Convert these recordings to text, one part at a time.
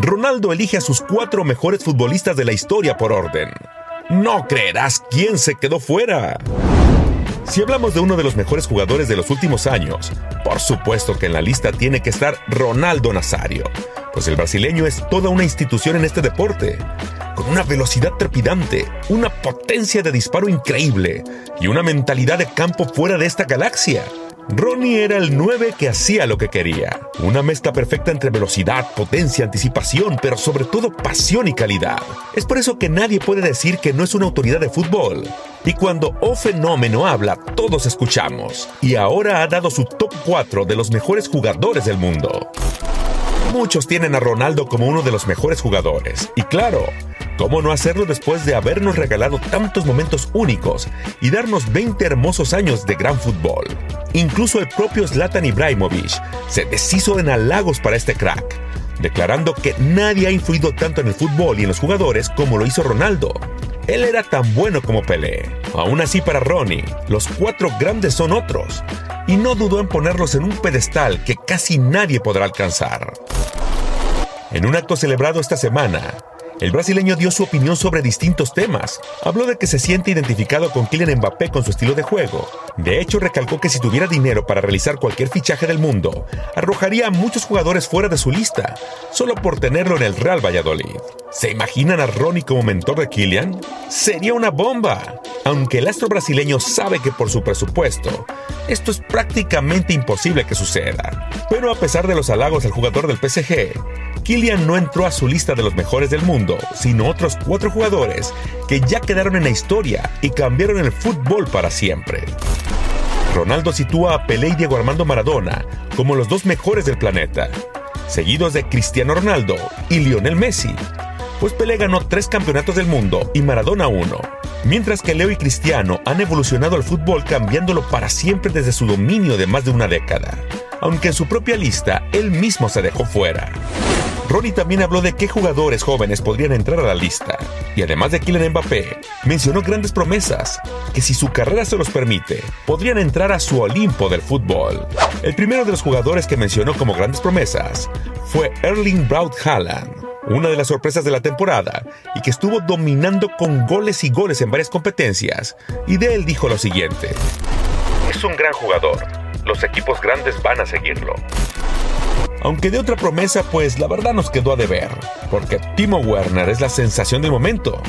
Ronaldo elige a sus cuatro mejores futbolistas de la historia por orden. No creerás quién se quedó fuera. Si hablamos de uno de los mejores jugadores de los últimos años, por supuesto que en la lista tiene que estar Ronaldo Nazario, pues el brasileño es toda una institución en este deporte, con una velocidad trepidante, una potencia de disparo increíble y una mentalidad de campo fuera de esta galaxia. Ronnie era el 9 que hacía lo que quería. Una mezcla perfecta entre velocidad, potencia, anticipación, pero sobre todo pasión y calidad. Es por eso que nadie puede decir que no es una autoridad de fútbol. Y cuando O Fenómeno habla, todos escuchamos. Y ahora ha dado su top 4 de los mejores jugadores del mundo. Muchos tienen a Ronaldo como uno de los mejores jugadores. Y claro, ¿cómo no hacerlo después de habernos regalado tantos momentos únicos y darnos 20 hermosos años de gran fútbol? Incluso el propio Zlatan Ibrahimovic se deshizo en halagos para este crack, declarando que nadie ha influido tanto en el fútbol y en los jugadores como lo hizo Ronaldo. Él era tan bueno como Pelé. Aún así para Ronnie, los cuatro grandes son otros, y no dudó en ponerlos en un pedestal que casi nadie podrá alcanzar. En un acto celebrado esta semana, el brasileño dio su opinión sobre distintos temas. Habló de que se siente identificado con Kylian Mbappé con su estilo de juego. De hecho, recalcó que si tuviera dinero para realizar cualquier fichaje del mundo, arrojaría a muchos jugadores fuera de su lista, solo por tenerlo en el Real Valladolid. ¿Se imaginan a Ronnie como mentor de Kylian? Sería una bomba. Aunque el astro brasileño sabe que por su presupuesto, esto es prácticamente imposible que suceda. Pero a pesar de los halagos al jugador del PSG, Kylian no entró a su lista de los mejores del mundo, sino otros cuatro jugadores que ya quedaron en la historia y cambiaron el fútbol para siempre. Ronaldo sitúa a Pelé y Diego Armando Maradona como los dos mejores del planeta, seguidos de Cristiano Ronaldo y Lionel Messi, pues Pelé ganó tres campeonatos del mundo y Maradona uno, mientras que Leo y Cristiano han evolucionado el fútbol cambiándolo para siempre desde su dominio de más de una década, aunque en su propia lista él mismo se dejó fuera. Ronnie también habló de qué jugadores jóvenes podrían entrar a la lista, y además de Kylian Mbappé, mencionó grandes promesas, que si su carrera se los permite, podrían entrar a su Olimpo del fútbol. El primero de los jugadores que mencionó como grandes promesas fue Erling Braut Haaland, una de las sorpresas de la temporada, y que estuvo dominando con goles y goles en varias competencias, y de él dijo lo siguiente. Es un gran jugador, los equipos grandes van a seguirlo. Aunque de otra promesa, pues la verdad nos quedó a deber, porque Timo Werner es la sensación del momento.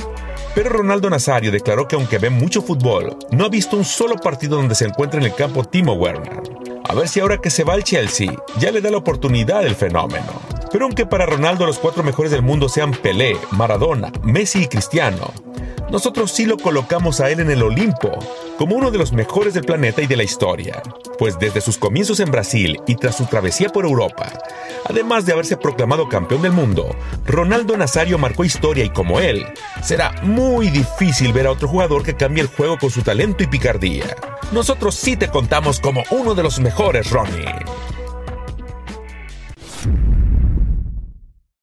Pero Ronaldo Nazario declaró que aunque ve mucho fútbol, no ha visto un solo partido donde se encuentre en el campo Timo Werner. A ver si ahora que se va al Chelsea, ya le da la oportunidad el fenómeno. Pero aunque para Ronaldo los cuatro mejores del mundo sean Pelé, Maradona, Messi y Cristiano, nosotros sí lo colocamos a él en el Olimpo, como uno de los mejores del planeta y de la historia, pues desde sus comienzos en Brasil y tras su travesía por Europa, además de haberse proclamado campeón del mundo, Ronaldo Nazario marcó historia y como él, será muy difícil ver a otro jugador que cambie el juego con su talento y picardía. Nosotros sí te contamos como uno de los mejores, Ronnie.